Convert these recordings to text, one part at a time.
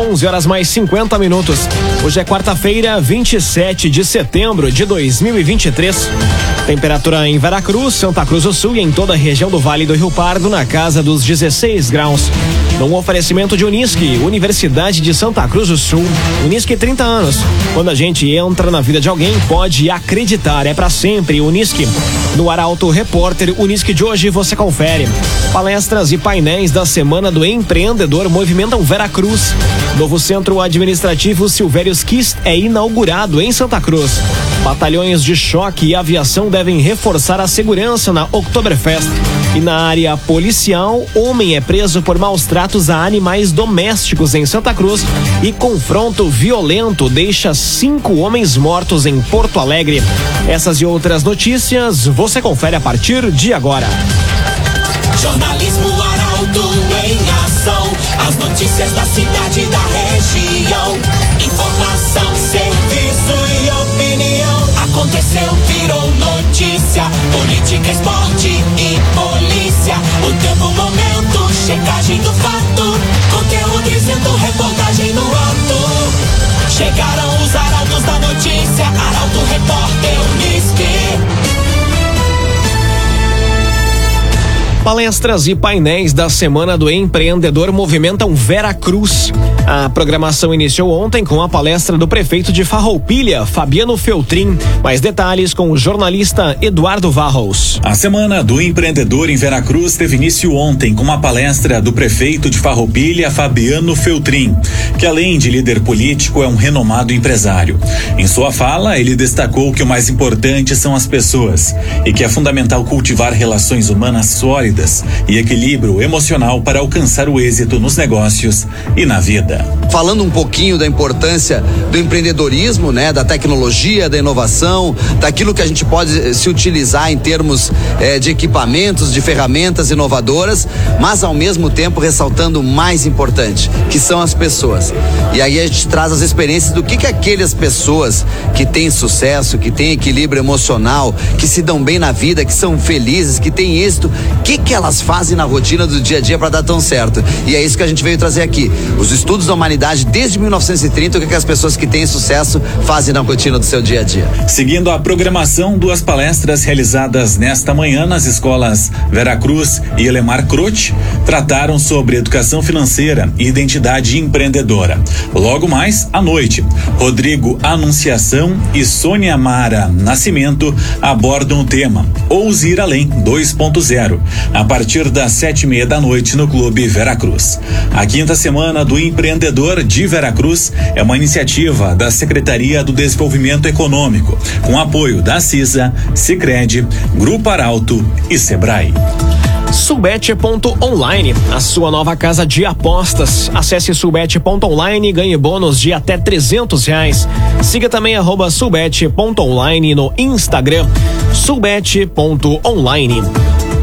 11 horas mais 50 minutos. Hoje é quarta-feira, 27 de setembro de 2023. Temperatura em Veracruz, Santa Cruz do Sul e em toda a região do Vale do Rio Pardo na casa dos 16 graus. Num oferecimento de Unisque, Universidade de Santa Cruz do Sul. Unisque 30 anos. Quando a gente entra na vida de alguém, pode acreditar, é para sempre Unisque. No Arauto Repórter Unisque de hoje você confere. Palestras e painéis da Semana do Empreendedor movimentam Veracruz. Novo Centro Administrativo Silvérios Kist é inaugurado em Santa Cruz. Batalhões de choque e aviação devem reforçar a segurança na Oktoberfest. E na área policial, homem é preso por maus tratos a animais domésticos em Santa Cruz e confronto violento deixa cinco homens mortos em Porto Alegre. Essas e outras notícias você confere a partir de agora. Jornalismo notícias da cidade da região. Informação, serviço e opinião. Aconteceu, virou notícia. Política, esporte e Palestras e painéis da Semana do Empreendedor movimentam Vera Cruz. A programação iniciou ontem com a palestra do prefeito de Farroupilha, Fabiano Feltrin. Mais detalhes com o jornalista Eduardo Varros. A Semana do Empreendedor em Veracruz teve início ontem com uma palestra do prefeito de Farroupilha, Fabiano Feltrin, que além de líder político é um renomado empresário. Em sua fala, ele destacou que o mais importante são as pessoas e que é fundamental cultivar relações humanas sólidas e equilíbrio emocional para alcançar o êxito nos negócios e na vida. Falando um pouquinho da importância do empreendedorismo, né, da tecnologia, da inovação, daquilo que a gente pode se utilizar em termos eh, de equipamentos, de ferramentas inovadoras, mas ao mesmo tempo ressaltando o mais importante, que são as pessoas. E aí a gente traz as experiências do que que aquelas pessoas que têm sucesso, que têm equilíbrio emocional, que se dão bem na vida, que são felizes, que têm êxito, que que elas fazem na rotina do dia a dia para dar tão certo. E é isso que a gente veio trazer aqui. Os estudos da humanidade desde 1930, o que, que as pessoas que têm sucesso fazem na rotina do seu dia a dia. Seguindo a programação, duas palestras realizadas nesta manhã nas escolas Veracruz e Elemar Croce trataram sobre educação financeira e identidade empreendedora. Logo mais, à noite, Rodrigo Anunciação e Sônia Mara Nascimento abordam o tema Ouse ir além 2.0 a partir das sete e meia da noite no Clube Veracruz. A quinta semana do empreendedor de Veracruz é uma iniciativa da Secretaria do Desenvolvimento Econômico, com apoio da CISA, Sicredi, Grupo Arauto e Sebrae. Subete.online, a sua nova casa de apostas. Acesse subete.online e ganhe bônus de até trezentos reais. Siga também arroba subete.online no Instagram. Subete.online.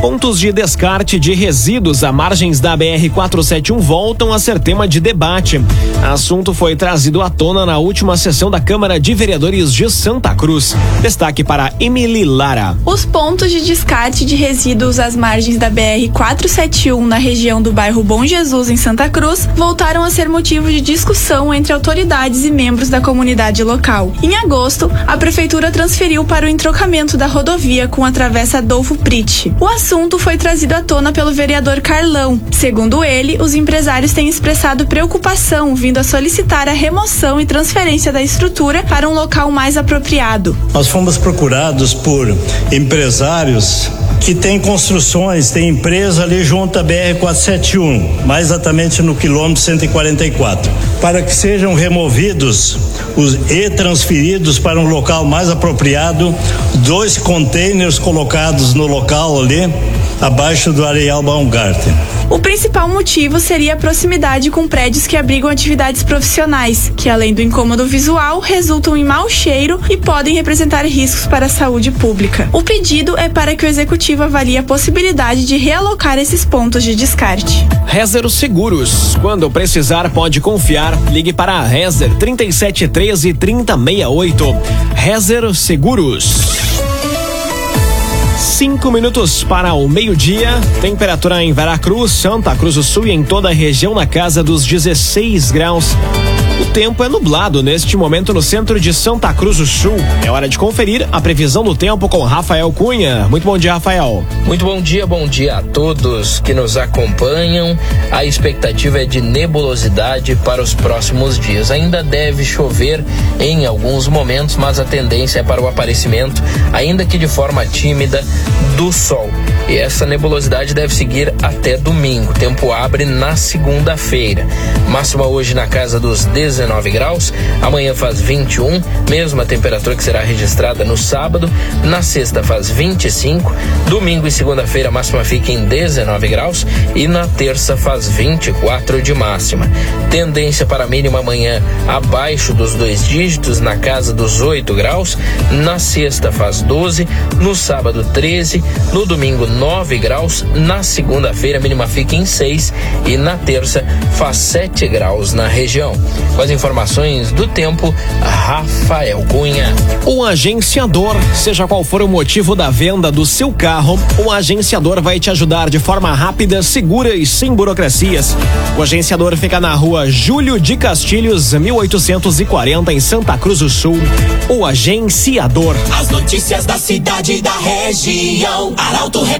Pontos de descarte de resíduos à margens da BR-471 voltam a ser tema de debate. Assunto foi trazido à tona na última sessão da Câmara de Vereadores de Santa Cruz. Destaque para Emily Lara. Os pontos de descarte de resíduos às margens da BR-471 na região do bairro Bom Jesus, em Santa Cruz, voltaram a ser motivo de discussão entre autoridades e membros da comunidade local. Em agosto, a Prefeitura transferiu para o entrocamento da rodovia com a travessa Adolfo Prit. O assunto assunto foi trazido à tona pelo vereador Carlão. Segundo ele, os empresários têm expressado preocupação vindo a solicitar a remoção e transferência da estrutura para um local mais apropriado. Nós fomos procurados por empresários que têm construções, tem empresa ali junto à BR-471, mais exatamente no quilômetro 144, para que sejam removidos os, e transferidos para um local mais apropriado, dois containers colocados no local ali, abaixo do areal Baumgarten. O principal motivo seria a proximidade com prédios que abrigam atividades profissionais, que além do incômodo visual, resultam em mau cheiro e podem representar riscos para a saúde pública. O pedido é para que o executivo avalie a possibilidade de realocar esses pontos de descarte. Rezer Seguros. Quando precisar, pode confiar. Ligue para a Rezer 3713 3068. Rezer Seguros. Cinco minutos para o meio-dia. Temperatura em Veracruz, Santa Cruz do Sul e em toda a região na casa dos 16 graus. Tempo é nublado neste momento no centro de Santa Cruz do Sul. É hora de conferir a previsão do tempo com Rafael Cunha. Muito bom dia, Rafael. Muito bom dia, bom dia a todos que nos acompanham. A expectativa é de nebulosidade para os próximos dias. Ainda deve chover em alguns momentos, mas a tendência é para o aparecimento, ainda que de forma tímida, do sol. E essa nebulosidade deve seguir até domingo. O tempo abre na segunda-feira. Máxima hoje na casa dos 19 graus. Amanhã faz 21, mesma temperatura que será registrada no sábado. Na sexta faz 25. Domingo e segunda-feira a máxima fica em 19 graus. E na terça faz 24 de máxima. Tendência para mínima amanhã abaixo dos dois dígitos, na casa dos 8 graus. Na sexta faz 12. No sábado, 13. No domingo, 9 graus. Na segunda-feira, a mínima fica em 6. E na terça faz 7 graus na região. Com as informações do tempo, Rafael Cunha. O agenciador, seja qual for o motivo da venda do seu carro, o agenciador vai te ajudar de forma rápida, segura e sem burocracias. O agenciador fica na rua Júlio de Castilhos, 1840, em Santa Cruz do Sul. O agenciador. As notícias da cidade e da região. Arauto Repórter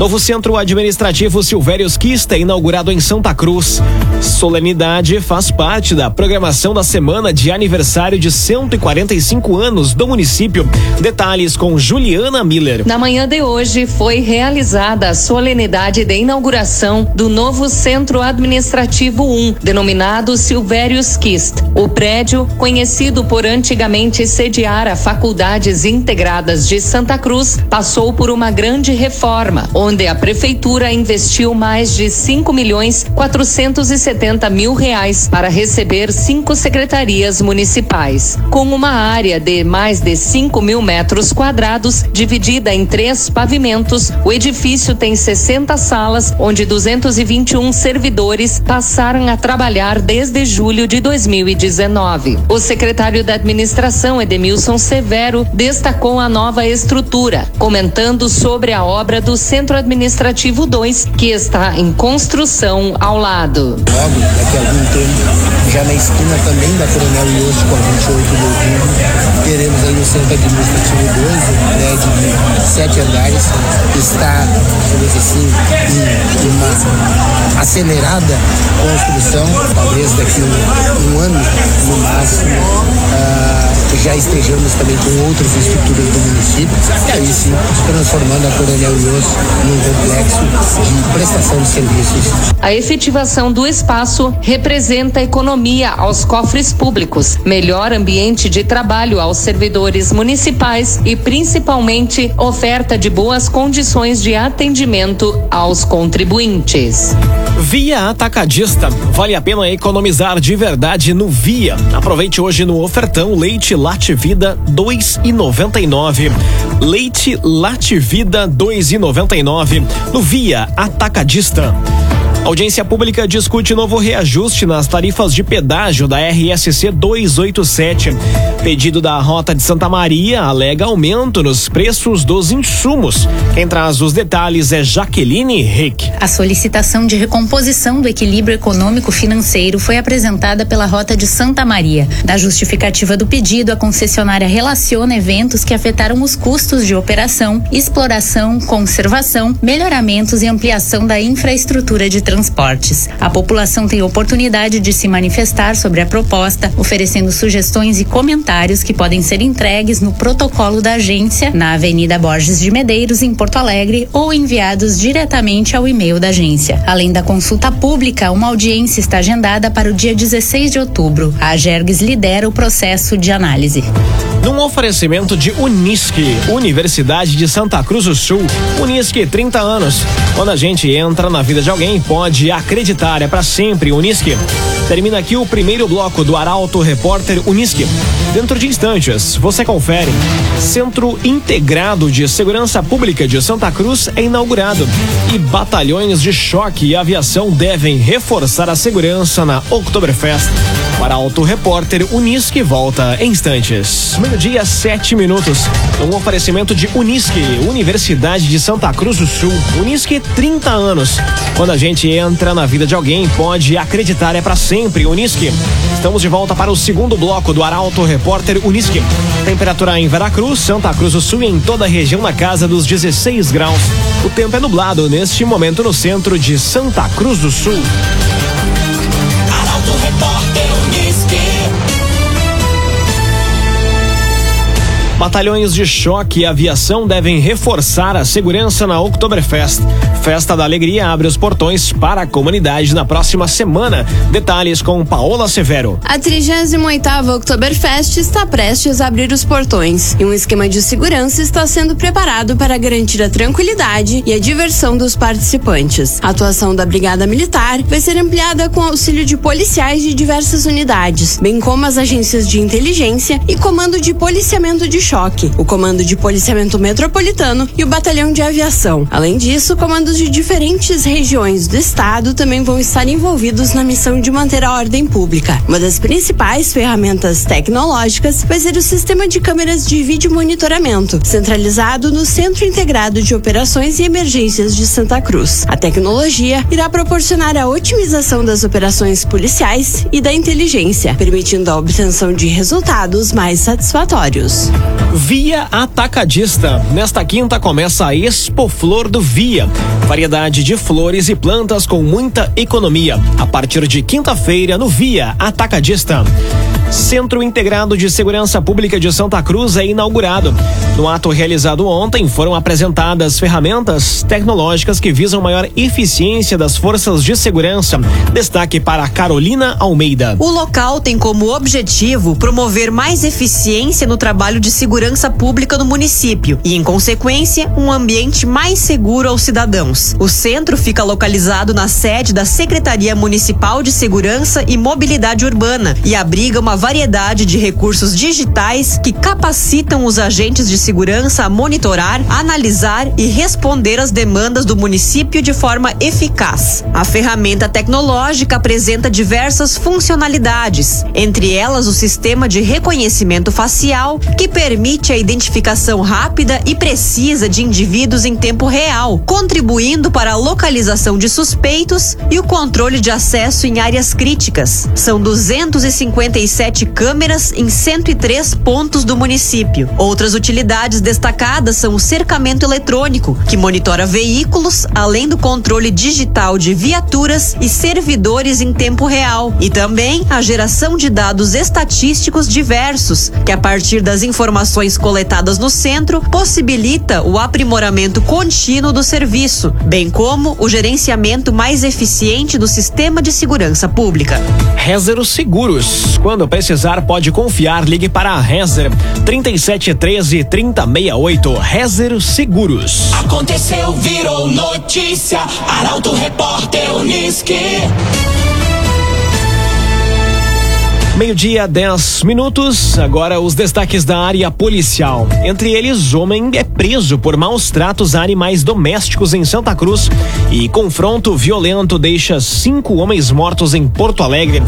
Novo Centro Administrativo Silvérios Quista, inaugurado em Santa Cruz. Solenidade faz parte da programação da semana de aniversário de 145 anos do município. Detalhes com Juliana Miller. Na manhã de hoje foi realizada a solenidade de inauguração do novo Centro Administrativo 1, denominado Silvérios Quist. O prédio, conhecido por antigamente sediar a Faculdades Integradas de Santa Cruz, passou por uma grande reforma, onde a prefeitura investiu mais de 5 milhões 470 mil reais para receber cinco secretarias municipais. Com uma área de mais de 5 mil metros quadrados, dividida em três pavimentos, o edifício tem 60 salas, onde 221 servidores passaram a trabalhar desde julho de 2019. O secretário da Administração, Edemilson Severo, destacou a nova estrutura, comentando sobre a obra do Centro Administrativo 2, que está em construção ao lado. Logo, daqui a algum tempo, já na esquina também da Coronel Ioshi com a 28 de outubro, teremos aí o Centro Administrativo 2, um prédio de sete andares, que está, digamos assim, em uma acelerada construção, talvez daqui um, um ano no máximo. ah, já estejamos também com outras estruturas do município, e aí sim transformando a Coronel Ioshi num complexo de prestação de serviços A efetivação do espaço representa economia aos cofres públicos, melhor ambiente de trabalho aos servidores municipais e, principalmente, oferta de boas condições de atendimento aos contribuintes. Via Atacadista. Vale a pena economizar de verdade no Via. Aproveite hoje no ofertão leite Lativida 2,99. Leite Lativida 2,99 no Via Atacadista. Audiência pública discute novo reajuste nas tarifas de pedágio da RSC 287. Pedido da Rota de Santa Maria alega aumento nos preços dos insumos. Quem traz os detalhes é Jaqueline Rick. A solicitação de recomposição do equilíbrio econômico-financeiro foi apresentada pela Rota de Santa Maria. Na justificativa do pedido, a concessionária relaciona eventos que afetaram os custos de operação, exploração, conservação, melhoramentos e ampliação da infraestrutura de transportes. A população tem oportunidade de se manifestar sobre a proposta, oferecendo sugestões e comentários que podem ser entregues no protocolo da agência, na Avenida Borges de Medeiros, em Porto Alegre, ou enviados diretamente ao e-mail da agência. Além da consulta pública, uma audiência está agendada para o dia 16 de outubro. A Gergs lidera o processo de análise. Num oferecimento de Unisque, Universidade de Santa Cruz do Sul. Unisque, 30 anos. Quando a gente entra na vida de alguém, pode acreditar, é para sempre Unisque. Termina aqui o primeiro bloco do Arauto Repórter Unisque. Dentro de instantes, você confere. Centro Integrado de Segurança Pública de Santa Cruz é inaugurado e batalhões de choque e aviação devem reforçar a segurança na Oktoberfest. Para Auto Repórter Unisque volta em instantes. Meio-dia, sete minutos. Um oferecimento de Unisque, Universidade de Santa Cruz do Sul. Unisque, 30 anos. Quando a gente entra na vida de alguém, pode acreditar, é para sempre. Unisque. Estamos de volta para o segundo bloco do Arauto Repórter Unisque. Temperatura em Veracruz, Santa Cruz do Sul e em toda a região na casa dos 16 graus. O tempo é nublado neste momento no centro de Santa Cruz do Sul. Batalhões de choque e aviação devem reforçar a segurança na Oktoberfest. Festa da Alegria abre os portões para a comunidade na próxima semana. Detalhes com Paola Severo. A 38ª Oktoberfest está prestes a abrir os portões e um esquema de segurança está sendo preparado para garantir a tranquilidade e a diversão dos participantes. A atuação da Brigada Militar vai ser ampliada com auxílio de policiais de diversas unidades, bem como as agências de inteligência e comando de policiamento de choque, o comando de policiamento metropolitano e o batalhão de aviação. Além disso, comandos de diferentes regiões do estado também vão estar envolvidos na missão de manter a ordem pública. Uma das principais ferramentas tecnológicas vai ser o sistema de câmeras de vídeo monitoramento, centralizado no Centro Integrado de Operações e Emergências de Santa Cruz. A tecnologia irá proporcionar a otimização das operações policiais e da inteligência, permitindo a obtenção de resultados mais satisfatórios. Via Atacadista. Nesta quinta começa a Expo Flor do Via. Variedade de flores e plantas com muita economia. A partir de quinta-feira no Via Atacadista. Centro Integrado de Segurança Pública de Santa Cruz é inaugurado. No ato realizado ontem, foram apresentadas ferramentas tecnológicas que visam maior eficiência das forças de segurança. Destaque para Carolina Almeida. O local tem como objetivo promover mais eficiência no trabalho de segurança pública no município e, em consequência, um ambiente mais seguro aos cidadãos. O centro fica localizado na sede da Secretaria Municipal de Segurança e Mobilidade Urbana e abriga uma variedade de recursos digitais que capacitam os agentes de segurança a monitorar, analisar e responder às demandas do município de forma eficaz. A ferramenta tecnológica apresenta diversas funcionalidades, entre elas o sistema de reconhecimento facial, que permite a identificação rápida e precisa de indivíduos em tempo real, contribuindo para a localização de suspeitos e o controle de acesso em áreas críticas. São 257 câmeras em 103 pontos do município. Outras utilidades destacadas são o cercamento eletrônico, que monitora veículos, além do controle digital de viaturas e servidores em tempo real, e também a geração de dados estatísticos diversos, que a partir das informações coletadas no centro possibilita o aprimoramento contínuo do serviço, bem como o gerenciamento mais eficiente do sistema de segurança pública. Rezer Seguros. Quando precisar, pode confiar. Ligue para a Rezer 3713 3068. Rezer Seguros. Aconteceu, virou notícia. Arauto Repórter Unisque. Meio-dia, 10 minutos. Agora os destaques da área policial. Entre eles, homem é preso por maus tratos a animais domésticos em Santa Cruz. E confronto violento deixa cinco homens mortos em Porto Alegre.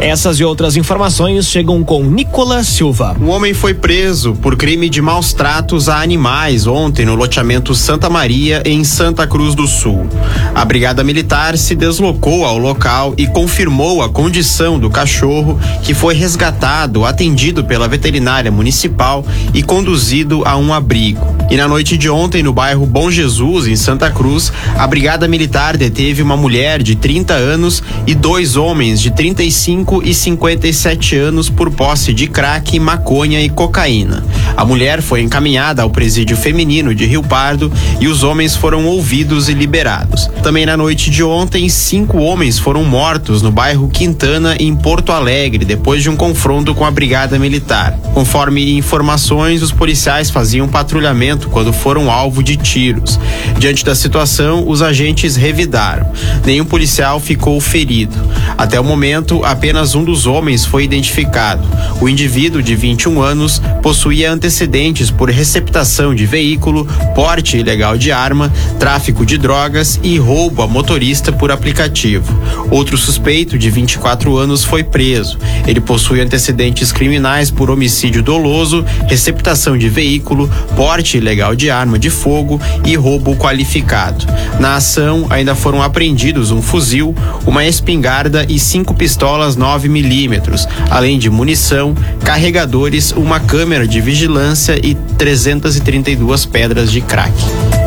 Essas e outras informações chegam com Nicolas Silva. Um homem foi preso por crime de maus tratos a animais ontem no loteamento Santa Maria, em Santa Cruz do Sul. A Brigada Militar se deslocou ao local e confirmou a condição do cachorro que foi resgatado, atendido pela veterinária municipal e conduzido a um abrigo. E na noite de ontem, no bairro Bom Jesus, em Santa Cruz, a Brigada Militar deteve uma mulher de 30 anos e dois homens de 35 e 57 anos por posse de crack, maconha e cocaína. A mulher foi encaminhada ao presídio feminino de Rio Pardo e os homens foram ouvidos e liberados. Também na noite de ontem, cinco homens foram mortos no bairro Quintana, em Porto Alegre, depois de um confronto com a Brigada Militar. Conforme informações, os policiais faziam patrulhamento quando foram alvo de tiros. Diante da situação, os agentes revidaram. Nenhum policial ficou ferido. Até o momento, apenas um dos homens foi identificado. O indivíduo de 21 anos possuía antecedentes por receptação de veículo, porte ilegal de arma, tráfico de drogas e roubo a motorista por aplicativo. Outro suspeito, de 24 anos, foi preso. Ele possui antecedentes criminais por homicídio doloso, receptação de veículo, porte ilegal de arma de fogo e roubo qualificado. Na ação, ainda foram apreendidos um fuzil, uma espingarda e cinco pistolas 9 milímetros, além de munição, carregadores, uma câmera de vigilância e 332 pedras de crack.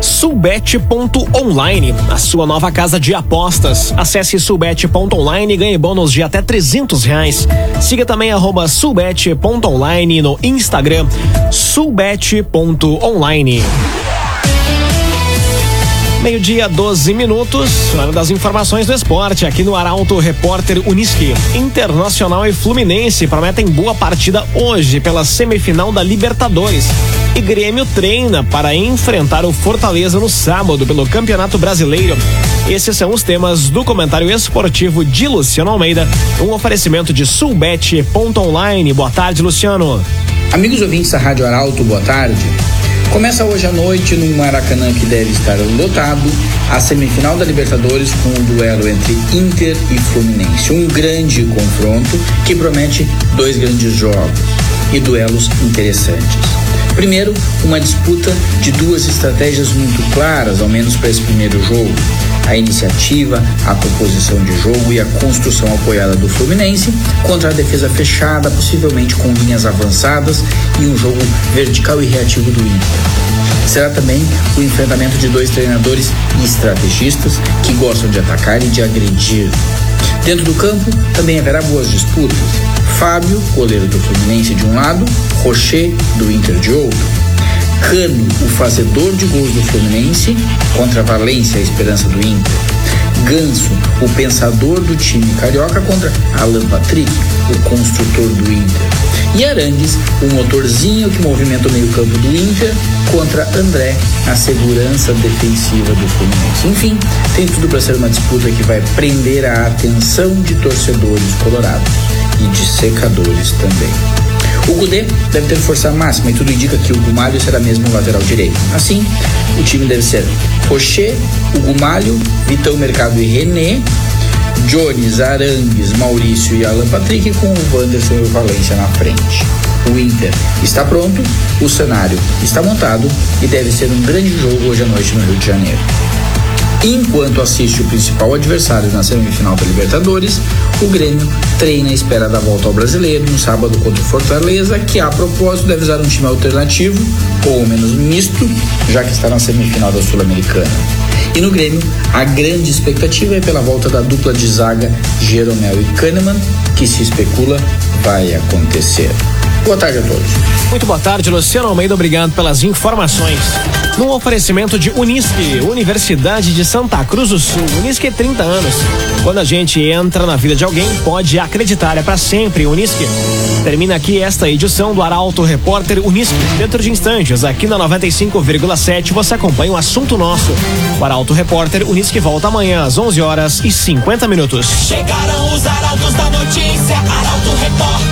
Subete.online, a sua nova casa de apostas. Acesse subete.online e ganhe bônus de até 300 reais. Siga também arroba subete.online no Instagram, subete.online. Meio-dia, 12 minutos. Hora das informações do esporte aqui no Arauto Repórter Uniski. Internacional e Fluminense prometem boa partida hoje pela semifinal da Libertadores. E Grêmio treina para enfrentar o Fortaleza no sábado pelo Campeonato Brasileiro. Esses são os temas do comentário esportivo de Luciano Almeida. Um oferecimento de Sulbet.online. Boa tarde, Luciano. Amigos ouvintes da Rádio Arauto, boa tarde. Começa hoje à noite no Maracanã que deve estar lotado a semifinal da Libertadores com o duelo entre Inter e Fluminense. Um grande confronto que promete dois grandes jogos e duelos interessantes. Primeiro, uma disputa de duas estratégias muito claras, ao menos para esse primeiro jogo. A iniciativa, a proposição de jogo e a construção apoiada do Fluminense contra a defesa fechada, possivelmente com linhas avançadas e um jogo vertical e reativo do Inter. Será também o enfrentamento de dois treinadores e estrategistas que gostam de atacar e de agredir. Dentro do campo também haverá boas disputas. Fábio, goleiro do Fluminense de um lado, Rocher do Inter de outro. Cano, o fazedor de gols do Fluminense, contra Valência, a esperança do Inter. Ganso, o pensador do time carioca, contra Alan Patrick, o construtor do Inter. E Arangues, o motorzinho que movimenta o meio-campo do Inter, contra André, a segurança defensiva do Fluminense. Enfim, tem tudo para ser uma disputa que vai prender a atenção de torcedores colorados e de secadores também. O Gudê deve ter força máxima e tudo indica que o Gumalho será mesmo o lateral direito. Assim, o time deve ser Rocher, o Gumalho, Vitão Mercado e René, Jones, Arangues, Maurício e Alan Patrick com o Wanderson e o Valência na frente. O Inter está pronto, o cenário está montado e deve ser um grande jogo hoje à noite no Rio de Janeiro. Enquanto assiste o principal adversário na semifinal da Libertadores, o Grêmio treina à espera da volta ao brasileiro no sábado contra o Fortaleza, que a propósito deve usar um time alternativo, ou menos misto, já que está na semifinal da Sul-Americana. E no Grêmio, a grande expectativa é pela volta da dupla de zaga Jeromel e Kahneman, que se especula vai acontecer. Boa tarde a todos. Muito boa tarde, Luciano Almeida. Obrigado pelas informações. Num oferecimento de Unisque, Universidade de Santa Cruz do Sul. Unisque 30 anos. Quando a gente entra na vida de alguém, pode acreditar, é para sempre. Unisque. Termina aqui esta edição do Arauto Repórter Unisque. Dentro de instantes, aqui na 95,7, você acompanha o assunto nosso. O Arauto Repórter Unisque volta amanhã às 11 horas e 50 minutos. Chegaram os arautos da notícia, Arauto Repórter.